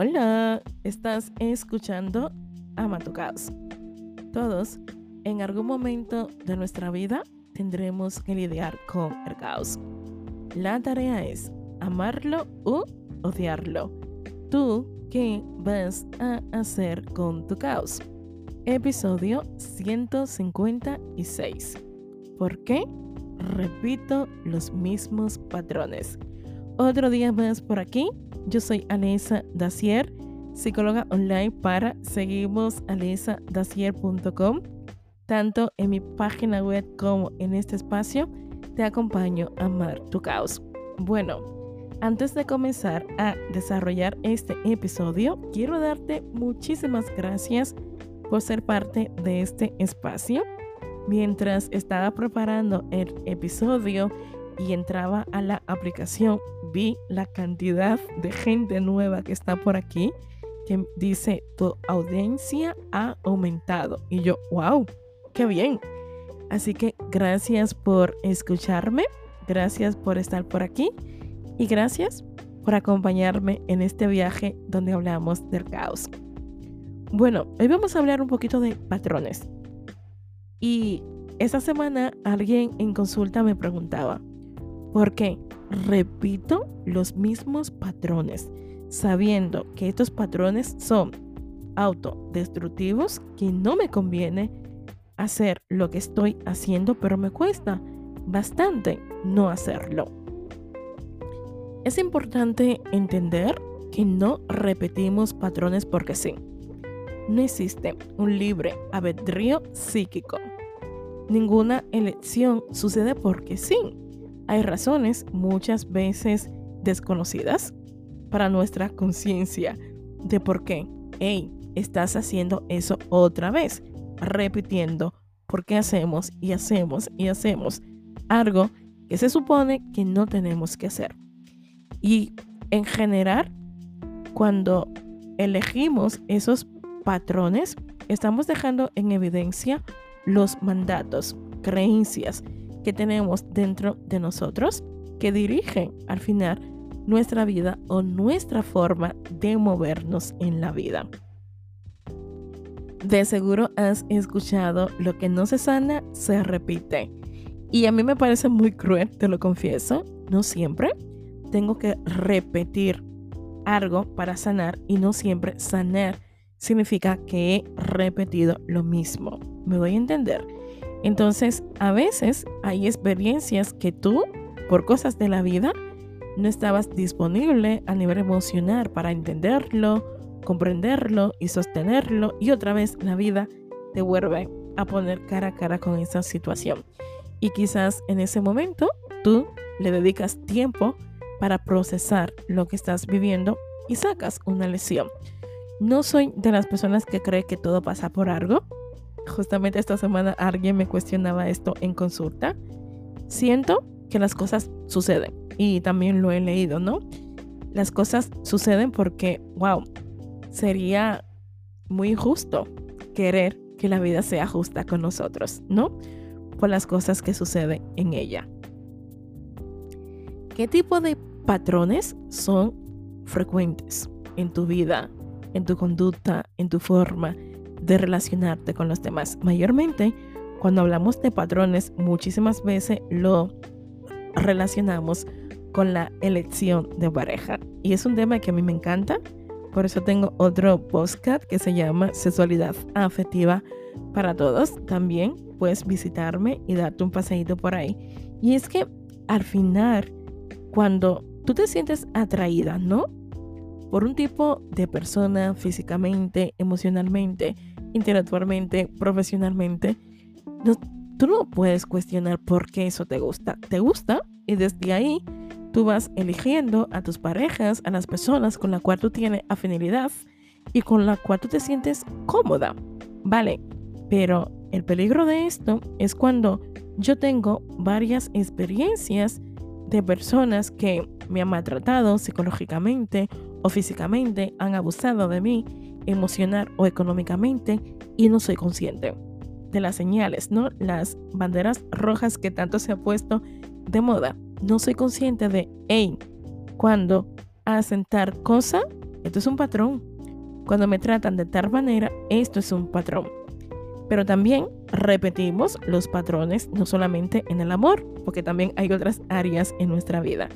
Hola, estás escuchando Ama tu caos. Todos, en algún momento de nuestra vida, tendremos que lidiar con el caos. La tarea es amarlo o odiarlo. ¿Tú qué vas a hacer con tu caos? Episodio 156. ¿Por qué? Repito los mismos patrones. Otro día más por aquí. Yo soy Alesa Dacier, psicóloga online para seguimos alesadasier.com. Tanto en mi página web como en este espacio, te acompaño a amar tu caos. Bueno, antes de comenzar a desarrollar este episodio, quiero darte muchísimas gracias por ser parte de este espacio. Mientras estaba preparando el episodio y entraba a la aplicación, vi la cantidad de gente nueva que está por aquí que dice tu audiencia ha aumentado. Y yo, wow, qué bien. Así que gracias por escucharme, gracias por estar por aquí y gracias por acompañarme en este viaje donde hablamos del caos. Bueno, hoy vamos a hablar un poquito de patrones. Y esta semana alguien en consulta me preguntaba, ¿por qué repito los mismos patrones, sabiendo que estos patrones son autodestructivos, que no me conviene hacer lo que estoy haciendo, pero me cuesta bastante no hacerlo? Es importante entender que no repetimos patrones porque sí. No existe un libre albedrío psíquico. Ninguna elección sucede porque sí. Hay razones muchas veces desconocidas para nuestra conciencia de por qué, hey, estás haciendo eso otra vez, repitiendo por qué hacemos y hacemos y hacemos algo que se supone que no tenemos que hacer. Y en general, cuando elegimos esos patrones, estamos dejando en evidencia los mandatos, creencias que tenemos dentro de nosotros que dirigen al final nuestra vida o nuestra forma de movernos en la vida. De seguro has escuchado lo que no se sana, se repite. Y a mí me parece muy cruel, te lo confieso, no siempre. Tengo que repetir algo para sanar y no siempre sanar significa que he repetido lo mismo. ¿Me voy a entender? Entonces, a veces hay experiencias que tú, por cosas de la vida, no estabas disponible a nivel emocional para entenderlo, comprenderlo y sostenerlo. Y otra vez la vida te vuelve a poner cara a cara con esa situación. Y quizás en ese momento tú le dedicas tiempo para procesar lo que estás viviendo y sacas una lesión. No soy de las personas que cree que todo pasa por algo. Justamente esta semana alguien me cuestionaba esto en consulta. Siento que las cosas suceden y también lo he leído, ¿no? Las cosas suceden porque, wow, sería muy injusto querer que la vida sea justa con nosotros, ¿no? Por las cosas que suceden en ella. ¿Qué tipo de patrones son frecuentes en tu vida en tu conducta, en tu forma de relacionarte con los demás. Mayormente, cuando hablamos de patrones, muchísimas veces lo relacionamos con la elección de pareja. Y es un tema que a mí me encanta. Por eso tengo otro podcast que se llama Sexualidad Afectiva para Todos. También puedes visitarme y darte un paseíto por ahí. Y es que al final, cuando tú te sientes atraída, ¿no? por un tipo de persona físicamente, emocionalmente, intelectualmente, profesionalmente, tú no puedes cuestionar por qué eso te gusta. Te gusta y desde ahí tú vas eligiendo a tus parejas, a las personas con las cuales tú tienes afinidad y con la cual tú te sientes cómoda. Vale, pero el peligro de esto es cuando yo tengo varias experiencias de personas que me han maltratado psicológicamente o físicamente, han abusado de mí emocional o económicamente y no soy consciente de las señales, ¿no? Las banderas rojas que tanto se ha puesto de moda. No soy consciente de, hey, cuando hacen tal cosa, esto es un patrón. Cuando me tratan de tal manera, esto es un patrón. Pero también repetimos los patrones no solamente en el amor, porque también hay otras áreas en nuestra vida.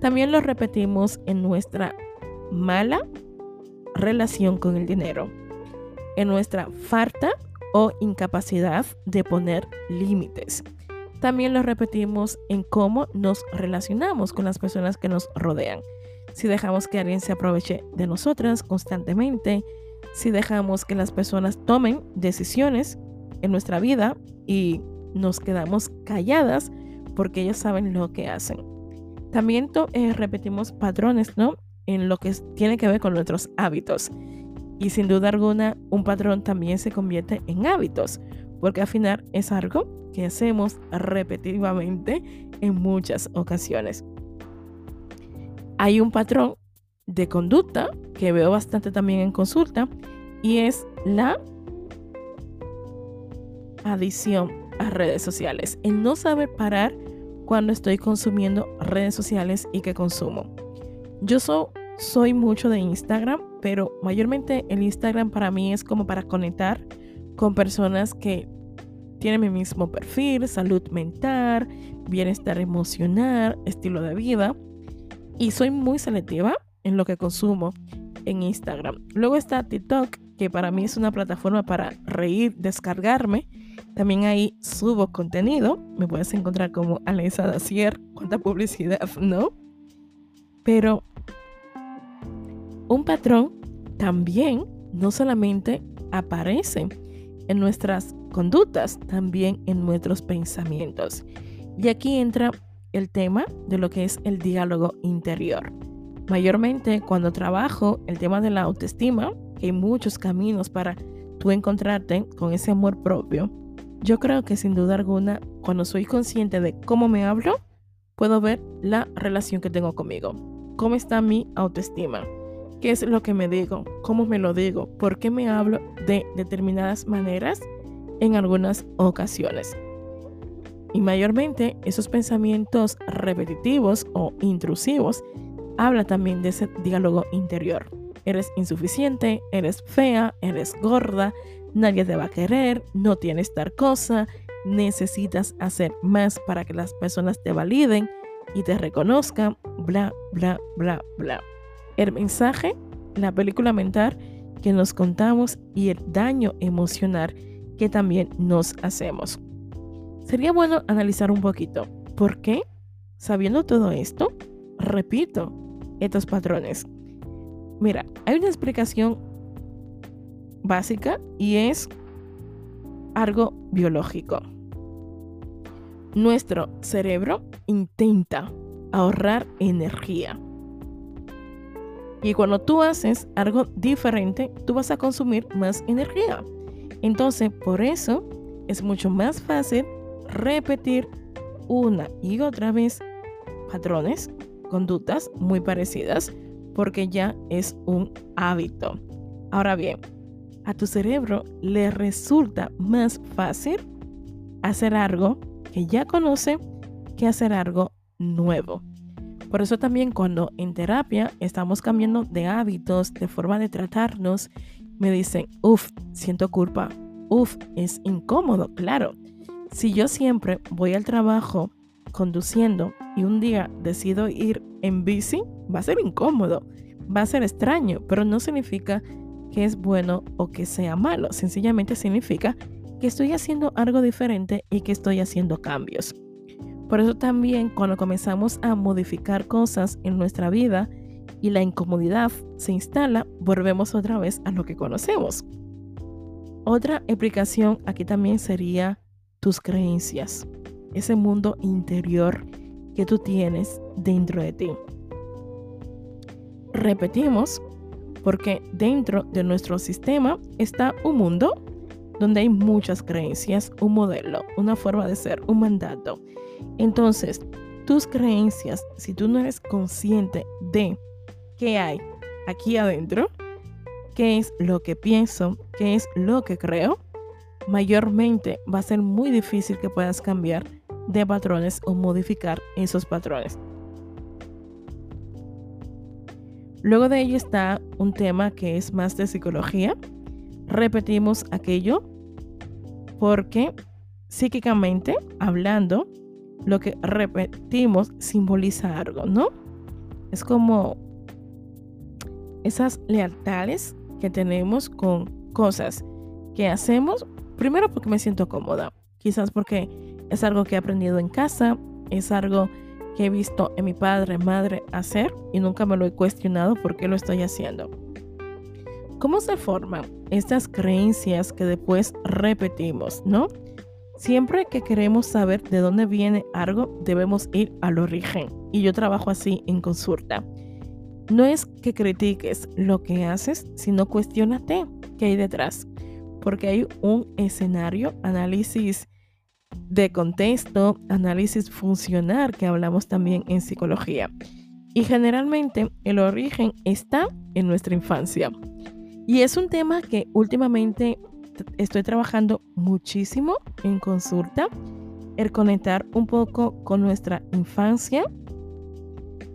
También los repetimos en nuestra mala relación con el dinero, en nuestra falta o incapacidad de poner límites. También lo repetimos en cómo nos relacionamos con las personas que nos rodean. Si dejamos que alguien se aproveche de nosotras constantemente, si dejamos que las personas tomen decisiones en nuestra vida y nos quedamos calladas porque ellos saben lo que hacen. También eh, repetimos patrones, ¿no? En lo que tiene que ver con nuestros hábitos. Y sin duda alguna, un patrón también se convierte en hábitos, porque al final es algo que hacemos repetitivamente en muchas ocasiones. Hay un patrón de conducta que veo bastante también en consulta y es la adición a redes sociales. El no saber parar cuando estoy consumiendo redes sociales y que consumo. Yo soy mucho de Instagram, pero mayormente el Instagram para mí es como para conectar con personas que tienen mi mismo perfil, salud mental, bienestar emocional, estilo de vida. Y soy muy selectiva en lo que consumo en Instagram. Luego está TikTok, que para mí es una plataforma para reír, descargarme. También ahí subo contenido. Me puedes encontrar como Alesa Dacier. Cuánta publicidad, ¿no? Pero un patrón también no solamente aparece en nuestras conductas, también en nuestros pensamientos. Y aquí entra el tema de lo que es el diálogo interior. Mayormente cuando trabajo el tema de la autoestima, que hay muchos caminos para tú encontrarte con ese amor propio, yo creo que sin duda alguna, cuando soy consciente de cómo me hablo, puedo ver la relación que tengo conmigo, cómo está mi autoestima, qué es lo que me digo, cómo me lo digo, por qué me hablo de determinadas maneras en algunas ocasiones. Y mayormente esos pensamientos repetitivos o intrusivos habla también de ese diálogo interior. Eres insuficiente, eres fea, eres gorda, nadie te va a querer, no tienes tal cosa, necesitas hacer más para que las personas te validen y te reconozcan, bla, bla, bla, bla el mensaje, la película mental que nos contamos y el daño emocional que también nos hacemos. Sería bueno analizar un poquito por qué, sabiendo todo esto, repito estos patrones. Mira, hay una explicación básica y es algo biológico. Nuestro cerebro intenta ahorrar energía. Y cuando tú haces algo diferente, tú vas a consumir más energía. Entonces, por eso es mucho más fácil repetir una y otra vez patrones, conductas muy parecidas, porque ya es un hábito. Ahora bien, a tu cerebro le resulta más fácil hacer algo que ya conoce que hacer algo nuevo. Por eso también cuando en terapia estamos cambiando de hábitos, de forma de tratarnos, me dicen, uff, siento culpa, uff, es incómodo, claro. Si yo siempre voy al trabajo conduciendo y un día decido ir en bici, va a ser incómodo, va a ser extraño, pero no significa que es bueno o que sea malo, sencillamente significa que estoy haciendo algo diferente y que estoy haciendo cambios. Por eso también cuando comenzamos a modificar cosas en nuestra vida y la incomodidad se instala, volvemos otra vez a lo que conocemos. Otra explicación aquí también sería tus creencias, ese mundo interior que tú tienes dentro de ti. Repetimos, porque dentro de nuestro sistema está un mundo donde hay muchas creencias, un modelo, una forma de ser, un mandato. Entonces, tus creencias, si tú no eres consciente de qué hay aquí adentro, qué es lo que pienso, qué es lo que creo, mayormente va a ser muy difícil que puedas cambiar de patrones o modificar esos patrones. Luego de ello está un tema que es más de psicología. Repetimos aquello porque psíquicamente hablando, lo que repetimos simboliza algo, ¿no? Es como esas lealtades que tenemos con cosas que hacemos, primero porque me siento cómoda, quizás porque es algo que he aprendido en casa, es algo que he visto en mi padre, madre hacer y nunca me lo he cuestionado por qué lo estoy haciendo. ¿Cómo se forman estas creencias que después repetimos, no? Siempre que queremos saber de dónde viene algo, debemos ir al origen. Y yo trabajo así en consulta. No es que critiques lo que haces, sino cuestionate qué hay detrás. Porque hay un escenario, análisis de contexto, análisis funcional que hablamos también en psicología. Y generalmente el origen está en nuestra infancia. Y es un tema que últimamente estoy trabajando muchísimo en consulta, el conectar un poco con nuestra infancia,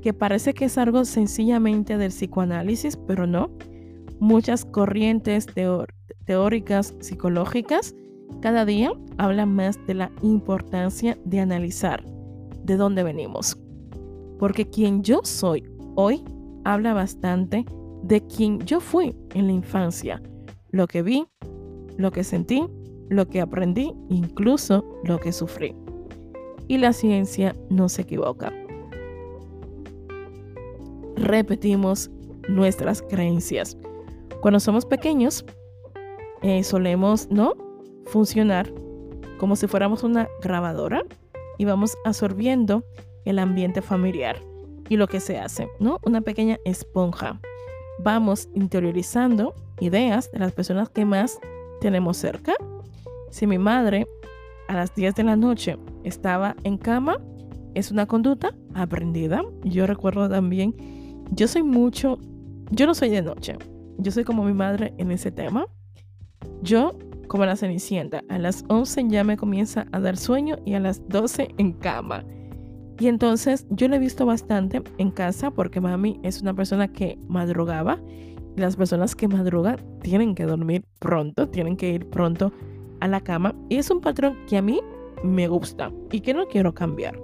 que parece que es algo sencillamente del psicoanálisis, pero no. Muchas corrientes teóricas psicológicas cada día hablan más de la importancia de analizar de dónde venimos. Porque quien yo soy hoy habla bastante de quien yo fui en la infancia, lo que vi, lo que sentí, lo que aprendí, incluso lo que sufrí. Y la ciencia no se equivoca. Repetimos nuestras creencias. Cuando somos pequeños, eh, solemos, ¿no? funcionar como si fuéramos una grabadora y vamos absorbiendo el ambiente familiar y lo que se hace, ¿no? Una pequeña esponja. Vamos interiorizando ideas de las personas que más tenemos cerca. Si mi madre a las 10 de la noche estaba en cama, es una conducta aprendida. Yo recuerdo también, yo soy mucho, yo no soy de noche, yo soy como mi madre en ese tema. Yo como la Cenicienta. A las 11 ya me comienza a dar sueño y a las 12 en cama. Y entonces yo lo he visto bastante en casa porque mami es una persona que madrugaba. Y las personas que madrugan tienen que dormir pronto, tienen que ir pronto a la cama. Y es un patrón que a mí me gusta y que no quiero cambiar.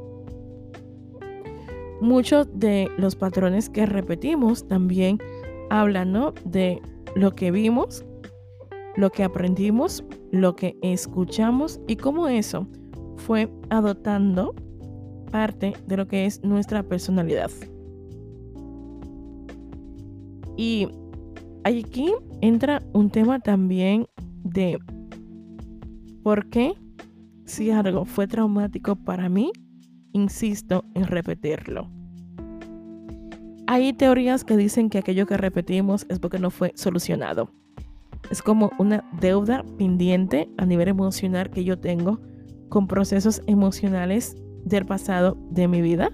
Muchos de los patrones que repetimos también hablan de lo que vimos lo que aprendimos, lo que escuchamos y cómo eso fue adoptando parte de lo que es nuestra personalidad. Y aquí entra un tema también de por qué si algo fue traumático para mí, insisto en repetirlo. Hay teorías que dicen que aquello que repetimos es porque no fue solucionado. Es como una deuda pendiente a nivel emocional que yo tengo con procesos emocionales del pasado de mi vida,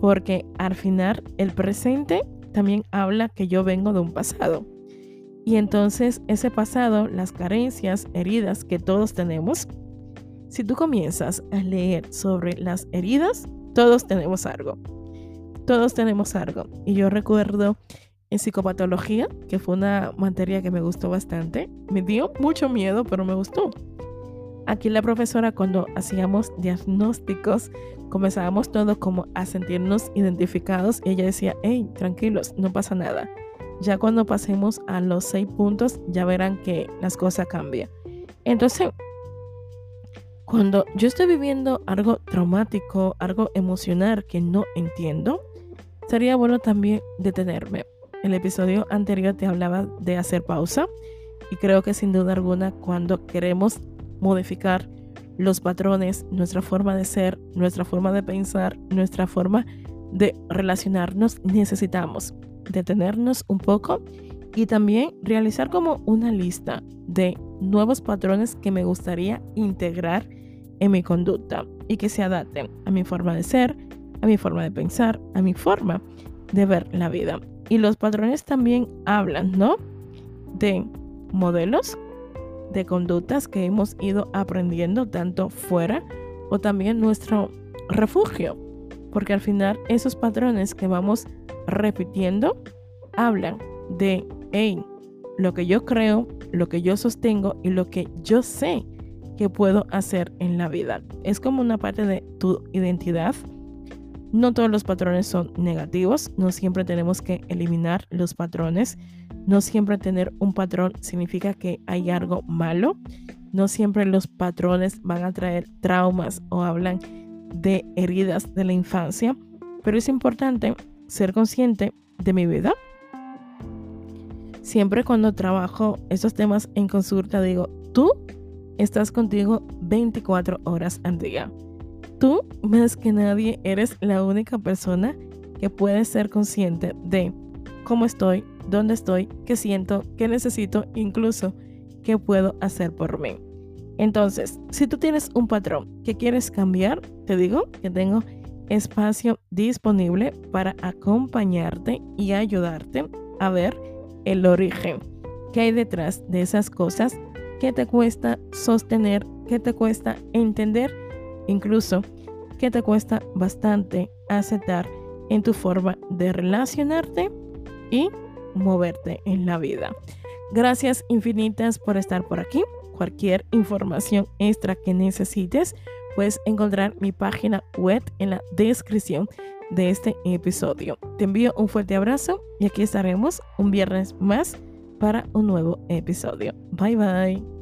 porque al final el presente también habla que yo vengo de un pasado. Y entonces ese pasado, las carencias, heridas que todos tenemos, si tú comienzas a leer sobre las heridas, todos tenemos algo. Todos tenemos algo. Y yo recuerdo en psicopatología, que fue una materia que me gustó bastante. Me dio mucho miedo, pero me gustó. Aquí la profesora cuando hacíamos diagnósticos, comenzábamos todos como a sentirnos identificados y ella decía, hey, tranquilos, no pasa nada. Ya cuando pasemos a los seis puntos, ya verán que las cosas cambian. Entonces, cuando yo estoy viviendo algo traumático, algo emocional que no entiendo, sería bueno también detenerme, el episodio anterior te hablaba de hacer pausa y creo que sin duda alguna cuando queremos modificar los patrones, nuestra forma de ser, nuestra forma de pensar, nuestra forma de relacionarnos, necesitamos detenernos un poco y también realizar como una lista de nuevos patrones que me gustaría integrar en mi conducta y que se adapten a mi forma de ser, a mi forma de pensar, a mi forma de ver la vida. Y los patrones también hablan, ¿no? De modelos, de conductas que hemos ido aprendiendo tanto fuera o también nuestro refugio. Porque al final esos patrones que vamos repitiendo hablan de, hey, lo que yo creo, lo que yo sostengo y lo que yo sé que puedo hacer en la vida. Es como una parte de tu identidad. No todos los patrones son negativos, no siempre tenemos que eliminar los patrones, no siempre tener un patrón significa que hay algo malo, no siempre los patrones van a traer traumas o hablan de heridas de la infancia, pero es importante ser consciente de mi vida. Siempre cuando trabajo estos temas en consulta digo, tú estás contigo 24 horas al día. Tú, más que nadie, eres la única persona que puede ser consciente de cómo estoy, dónde estoy, qué siento, qué necesito, incluso qué puedo hacer por mí. Entonces, si tú tienes un patrón que quieres cambiar, te digo que tengo espacio disponible para acompañarte y ayudarte a ver el origen. ¿Qué hay detrás de esas cosas ¿Qué te cuesta sostener? ¿Qué te cuesta entender? Incluso, ¿qué te cuesta bastante aceptar en tu forma de relacionarte y moverte en la vida? Gracias infinitas por estar por aquí. Cualquier información extra que necesites, puedes encontrar mi página web en la descripción de este episodio. Te envío un fuerte abrazo y aquí estaremos un viernes más para un nuevo episodio. Bye bye.